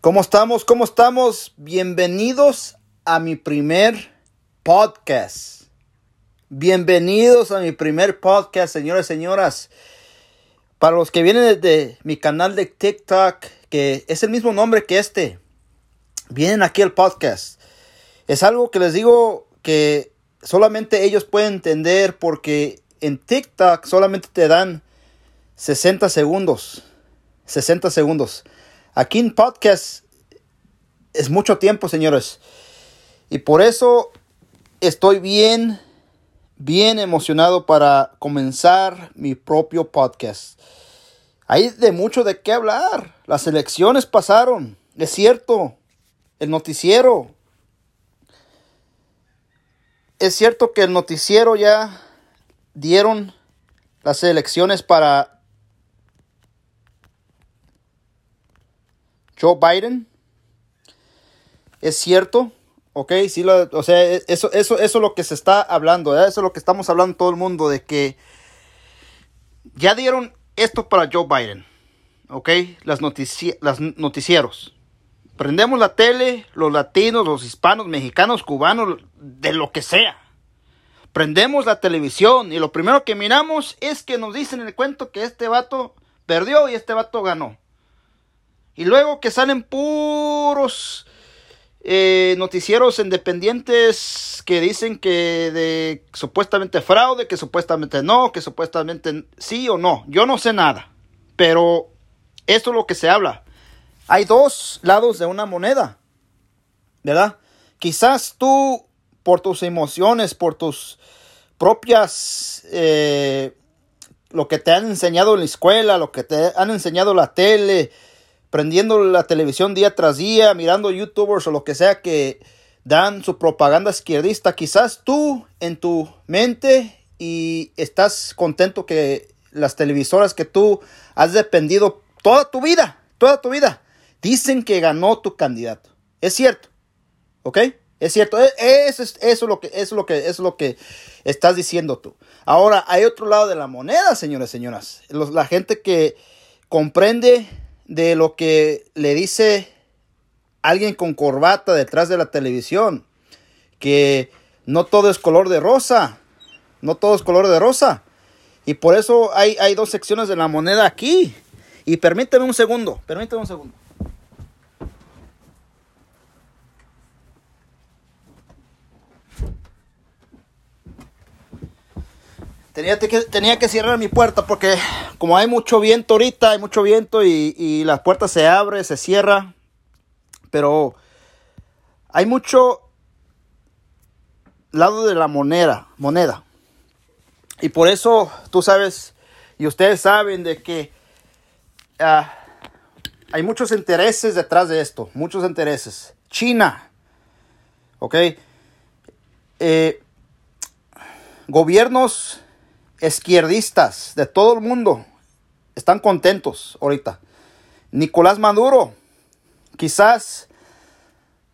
¿Cómo estamos? ¿Cómo estamos? Bienvenidos a mi primer podcast. Bienvenidos a mi primer podcast, señores y señoras. Para los que vienen desde mi canal de TikTok, que es el mismo nombre que este, vienen aquí al podcast. Es algo que les digo que solamente ellos pueden entender porque en TikTok solamente te dan 60 segundos. 60 segundos. Aquí en podcast es mucho tiempo, señores. Y por eso estoy bien, bien emocionado para comenzar mi propio podcast. Hay de mucho de qué hablar. Las elecciones pasaron, es cierto. El noticiero. Es cierto que el noticiero ya dieron las elecciones para Joe Biden. Es cierto, ok, sí, lo, o sea, eso, eso, eso es lo que se está hablando, eso es lo que estamos hablando todo el mundo, de que ya dieron esto para Joe Biden, ok, las, las noticieros. Prendemos la tele, los latinos, los hispanos, mexicanos, cubanos, de lo que sea. Prendemos la televisión y lo primero que miramos es que nos dicen en el cuento que este vato perdió y este vato ganó. Y luego que salen puros eh, noticieros independientes que dicen que de supuestamente fraude, que supuestamente no, que supuestamente sí o no. Yo no sé nada. Pero esto es lo que se habla. Hay dos lados de una moneda. ¿Verdad? Quizás tú, por tus emociones, por tus propias... Eh, lo que te han enseñado en la escuela, lo que te han enseñado la tele, prendiendo la televisión día tras día, mirando youtubers o lo que sea que dan su propaganda izquierdista, quizás tú en tu mente y estás contento que las televisoras que tú has dependido toda tu vida, toda tu vida, dicen que ganó tu candidato. Es cierto, ¿ok? Es cierto, e, eso es, eso lo que, es lo que, es lo que estás diciendo tú. Ahora, hay otro lado de la moneda, señores y señoras. la gente que comprende de lo que le dice alguien con corbata detrás de la televisión, que no todo es color de rosa, no todo es color de rosa. Y por eso hay, hay dos secciones de la moneda aquí. Y permíteme un segundo, permíteme un segundo. Tenía que, tenía que cerrar mi puerta porque como hay mucho viento ahorita, hay mucho viento y, y la puerta se abre, se cierra. Pero hay mucho lado de la moneda, moneda. Y por eso tú sabes y ustedes saben de que ah, hay muchos intereses detrás de esto, muchos intereses. China, ¿ok? Eh, gobiernos izquierdistas de todo el mundo están contentos ahorita. Nicolás Maduro, quizás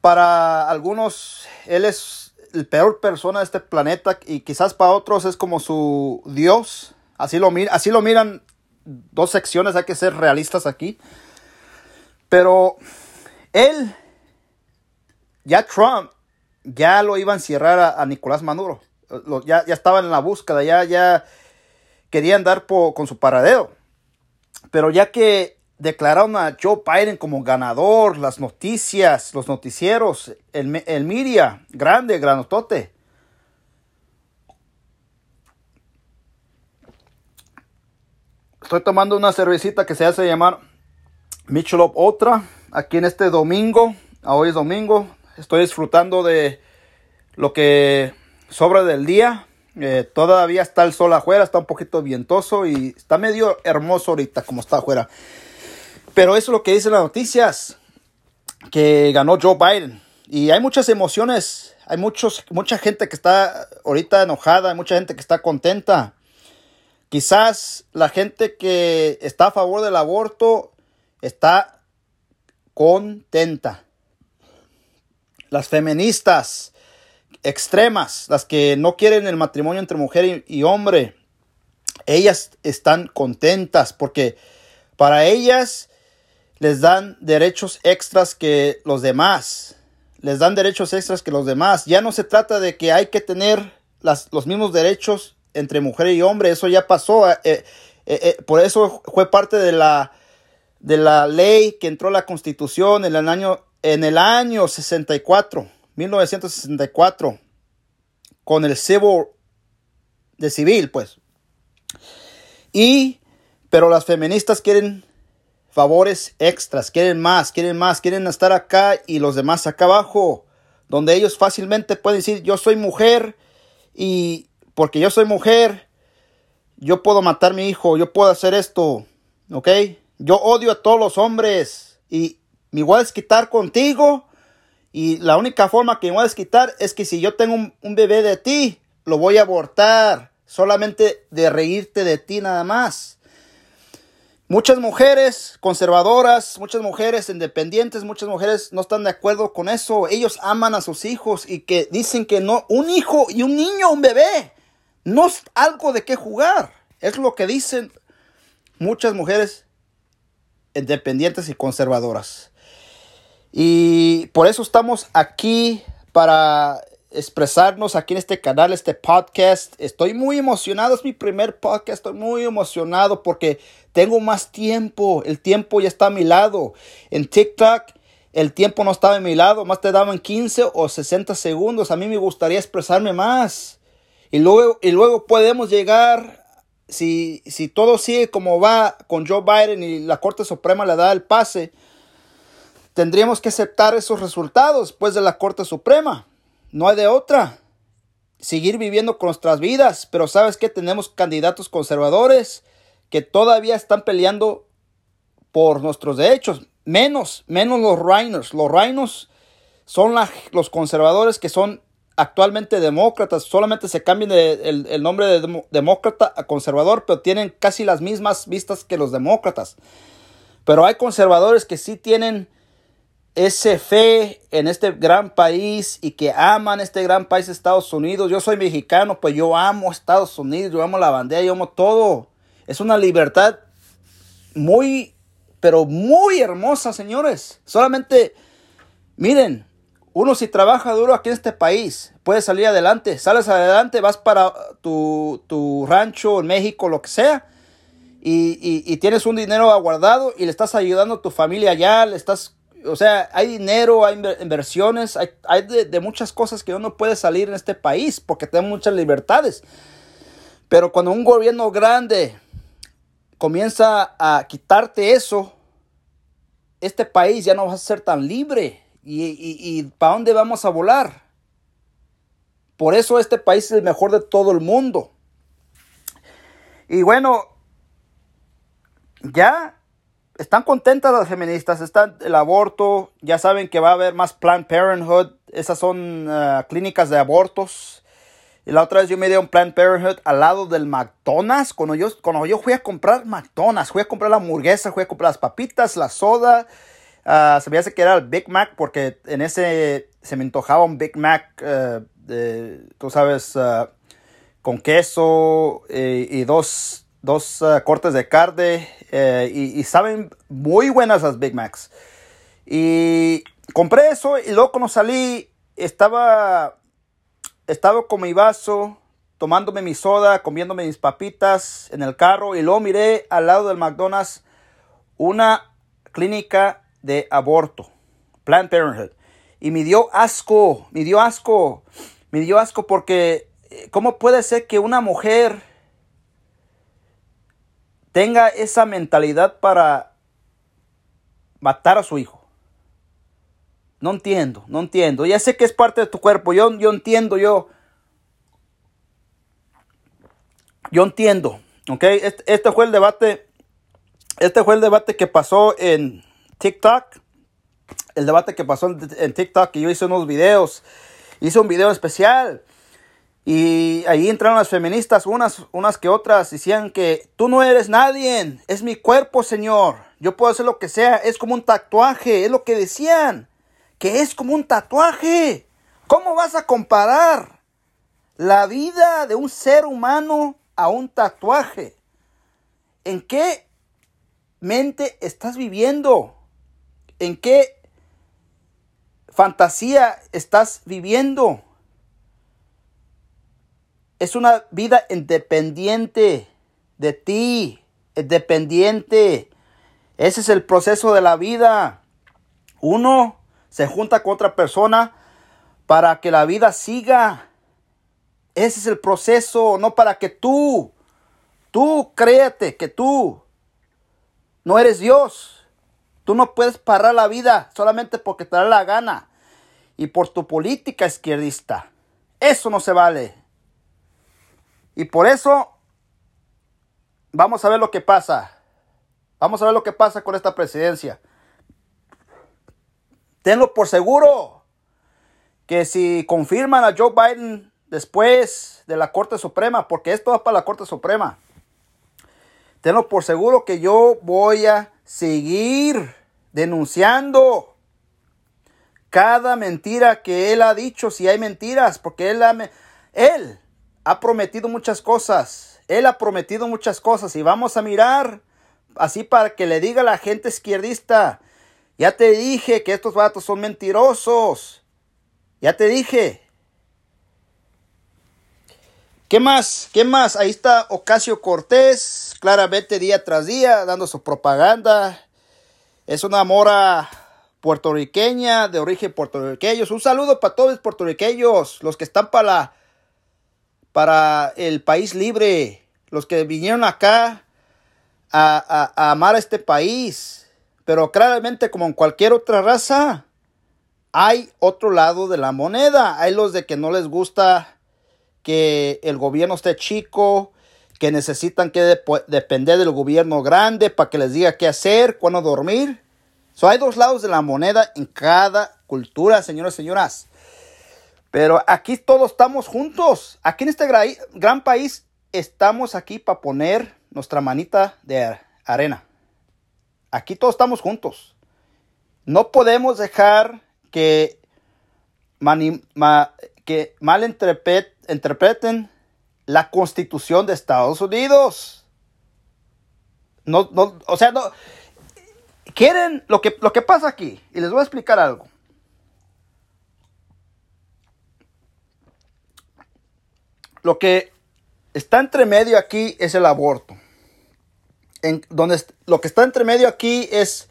para algunos él es el peor persona de este planeta y quizás para otros es como su Dios. Así lo, así lo miran dos secciones, hay que ser realistas aquí. Pero él, ya Trump, ya lo iba a encierrar a Nicolás Maduro ya, ya estaban en la búsqueda, ya, ya querían dar con su paradero. Pero ya que declararon a Joe Biden como ganador, las noticias, los noticieros, el, el media, grande, granotote. Estoy tomando una cervecita que se hace llamar Michelob Otra aquí en este domingo. Hoy es domingo. Estoy disfrutando de lo que sobra del día. Eh, todavía está el sol afuera, está un poquito vientoso y está medio hermoso ahorita como está afuera. Pero eso es lo que dicen las noticias, que ganó Joe Biden. Y hay muchas emociones, hay muchos, mucha gente que está ahorita enojada, hay mucha gente que está contenta. Quizás la gente que está a favor del aborto está contenta. Las feministas extremas, las que no quieren el matrimonio entre mujer y, hombre, ellas están contentas porque para ellas les dan derechos extras que los demás. Les dan derechos extras que los demás. Ya no se trata de que hay que tener las, los mismos derechos entre mujer y hombre. Eso ya pasó. Eh, eh, eh, por eso fue parte de la, de la ley que entró a la constitución en el año, en el año 64, 1964, con el civil de civil, pues. Y, pero las feministas quieren favores extras, quieren más, quieren más, quieren estar acá y los demás acá abajo, donde ellos fácilmente pueden decir, yo soy mujer y porque yo soy mujer, yo puedo matar a mi hijo, yo puedo hacer esto, ¿ok? Yo odio a todos los hombres y me voy a desquitar contigo y la única forma que me voy a desquitar es que si yo tengo un, un bebé de ti, lo voy a abortar solamente de reírte de ti nada más. Muchas mujeres conservadoras, muchas mujeres independientes, muchas mujeres no están de acuerdo con eso. Ellos aman a sus hijos y que dicen que no, un hijo y un niño, un bebé, no es algo de qué jugar. Es lo que dicen muchas mujeres independientes y conservadoras. Y por eso estamos aquí para expresarnos aquí en este canal, este podcast. Estoy muy emocionado, es mi primer podcast, estoy muy emocionado porque tengo más tiempo, el tiempo ya está a mi lado. En TikTok el tiempo no estaba a mi lado, más te daban 15 o 60 segundos. A mí me gustaría expresarme más. Y luego, y luego podemos llegar, si, si todo sigue como va con Joe Biden y la Corte Suprema le da el pase, tendríamos que aceptar esos resultados después de la Corte Suprema. No hay de otra. Seguir viviendo con nuestras vidas. Pero sabes que tenemos candidatos conservadores que todavía están peleando por nuestros derechos. Menos, menos los reinos. Los reinos son los conservadores que son actualmente demócratas. Solamente se cambian el, nombre de demócrata a conservador, pero tienen casi las mismas vistas que los demócratas. Pero hay conservadores que sí tienen ese fe en este gran país y que aman este gran país Estados Unidos. Yo soy mexicano, pues yo amo Estados Unidos, yo amo la bandera, yo amo todo. Es una libertad muy, pero muy hermosa, señores. Solamente, miren, uno si trabaja duro aquí en este país, puede salir adelante. Sales adelante, vas para tu, tu rancho en México, lo que sea. Y, y, y, tienes un dinero aguardado y le estás ayudando a tu familia allá, le estás o sea, hay dinero, hay inversiones, hay, de, muchas cosas que uno puede salir en este país porque tenemos muchas libertades. Pero cuando un gobierno grande comienza a quitarte eso, este país ya no va a ser tan libre. ¿Y, y para dónde vamos a volar? Por eso este país es el mejor de todo el mundo. Y bueno, ya están contentas las feministas, están el aborto, ya saben que va a haber más Planned Parenthood, esas son uh, clínicas de abortos. Y la otra vez yo me di un Planned Parenthood al lado del McDonald's, cuando yo, cuando yo fui a comprar McDonald's, fui a comprar la hamburguesa, fui a comprar las papitas, la soda, uh, se me hace que era el Big Mac porque en ese se me antojaba un Big Mac, de, tú sabes, con queso eh, y dos dos uh, cortes de carne eh, y, saben muy buenas las Big Macs. Y compré eso y luego cuando salí estaba, estaba con mi vaso, tomándome mi soda, comiéndome mis papitas en el carro y luego miré al lado del McDonald's una clínica de aborto, Planned Parenthood. Y me dio asco, me dio asco, me dio asco porque eh, ¿cómo puede ser que una mujer tenga esa mentalidad para matar a su hijo. No entiendo, no entiendo. Ya sé que es parte de tu cuerpo. Yo, yo entiendo, yo. Yo entiendo. ¿Ok? Este, este, fue el debate. Este fue el debate que pasó en TikTok. El debate que pasó en, en TikTok. Y yo hice unos videos. Hice un video especial y ahí entraron las feministas, unas, unas que otras, decían que tú no eres nadie, es mi cuerpo, Señor. Yo puedo hacer lo que sea, es como un tatuaje, es lo que decían, que es como un tatuaje. ¿Cómo vas a comparar la vida de un ser humano a un tatuaje? ¿En qué mente estás viviendo? en qué fantasía estás viviendo. Es una vida independiente de ti, independiente. Ese es el proceso de la vida. Uno se junta con otra persona para que la vida siga. Ese es el proceso, no para que tú, tú créate que tú no eres Dios. Tú no puedes parar la vida solamente porque te da la gana y por tu política izquierdista. Eso no se vale. Y por eso vamos a ver lo que pasa. Vamos a ver lo que pasa con esta presidencia. Tenlo por seguro que si confirman a Joe Biden después de la Corte Suprema, porque esto va para la Corte Suprema, tenlo por seguro que yo voy a seguir denunciando cada mentira que él ha dicho, si hay mentiras, porque él él ha prometido muchas cosas, él ha prometido muchas cosas y vamos a mirar así para que le diga a la gente izquierdista, ya te dije que estos vatos son mentirosos, ya te dije. ¿Qué más? ¿Qué más? Ahí está Ocasio Cortés, claramente día tras día, dando su propaganda. Es una mora puertorriqueña, de origen puertorriqueño. Un saludo para todos los puertorriqueños, los que están para, para el país libre, los que vinieron acá a, amar a este país. Pero claramente, como en cualquier otra raza, hay otro lado de la moneda. Hay los de que no les gusta que el gobierno esté chico, que necesitan que depender del gobierno grande para que les diga qué hacer, cuándo dormir. So, hay dos lados de la moneda en cada cultura, señoras y señoras. Pero aquí todos estamos juntos. Aquí en este gran país estamos aquí para poner nuestra manita de arena. Aquí todos estamos juntos. No podemos dejar que, que malinterpreten la constitución de Estados Unidos. No, no, o sea, no. Quieren lo que, lo que pasa aquí, y les voy a explicar algo. Lo que está entre medio aquí es el aborto. En, donde, lo que está entre medio aquí es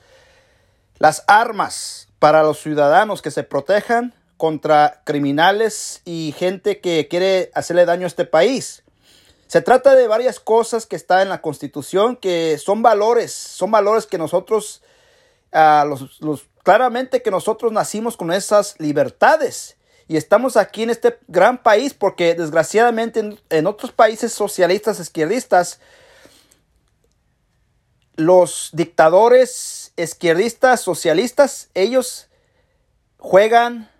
las armas para los ciudadanos que se protejan contra criminales y gente que quiere hacerle daño a este país. Se trata de varias cosas que están en la Constitución que son valores, son valores que nosotros, ah, claramente que nosotros nacimos con esas libertades. Y estamos aquí en este gran país porque desgraciadamente en otros países socialistas, izquierdistas, los dictadores izquierdistas, socialistas, ellos juegan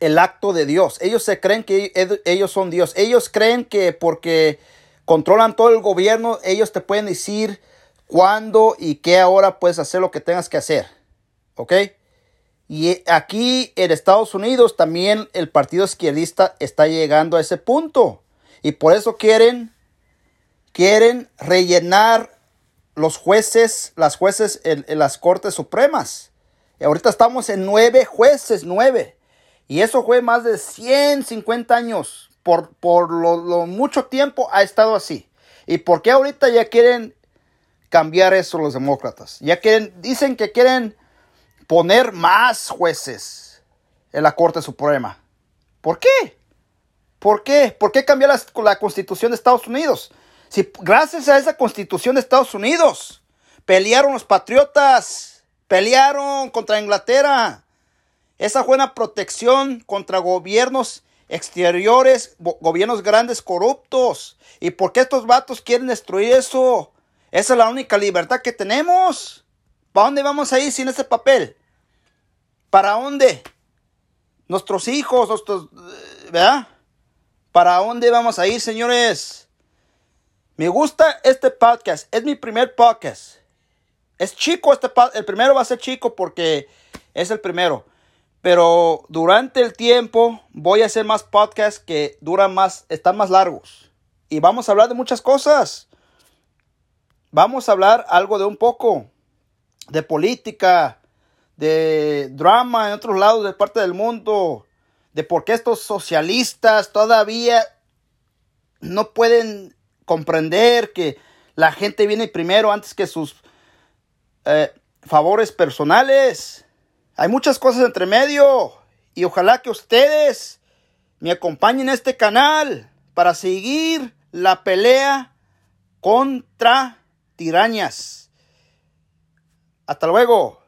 el acto de Dios. Ellos se creen que ellos son Dios. Ellos creen que porque controlan todo el gobierno, ellos te pueden decir cuándo y qué ahora puedes hacer lo que tengas que hacer. ¿Ok? Y aquí en Estados Unidos también el partido izquierdista está llegando a ese punto. Y por eso quieren, quieren rellenar los jueces, las jueces en, las cortes supremas. Y ahorita estamos en nueve jueces, nueve. Y eso fue más de 150 años. Por, por lo, mucho tiempo ha estado así. ¿Y por qué ahorita ya quieren cambiar eso los demócratas? Ya quieren, dicen que quieren poner más jueces en la Corte Suprema. ¿Por qué? ¿Por qué? ¿Por qué cambiar la, constitución de Estados Unidos? Si gracias a esa constitución de Estados Unidos pelearon los patriotas, pelearon contra Inglaterra. Esa fue una protección contra gobiernos exteriores, gobiernos grandes corruptos. ¿Y por qué estos vatos quieren destruir eso? Esa es la única libertad que tenemos. ¿Para dónde vamos a ir sin ese papel? ¿Para dónde? Nuestros hijos, nuestros... Eh, ¿Verdad? ¿Para dónde vamos a ir, señores? Me gusta este podcast. Es mi primer podcast. Es chico este podcast. El primero va a ser chico porque es el primero. Pero durante el tiempo voy a hacer más podcasts que duran más, están más largos. Y vamos a hablar de muchas cosas. Vamos a hablar algo de un poco. De política, de drama en otros lados de parte del mundo, de por qué estos socialistas todavía no pueden comprender que la gente viene primero antes que sus eh, favores personales. Hay muchas cosas entre medio y ojalá que ustedes me acompañen a este canal para seguir la pelea contra tirañas. Hasta luego.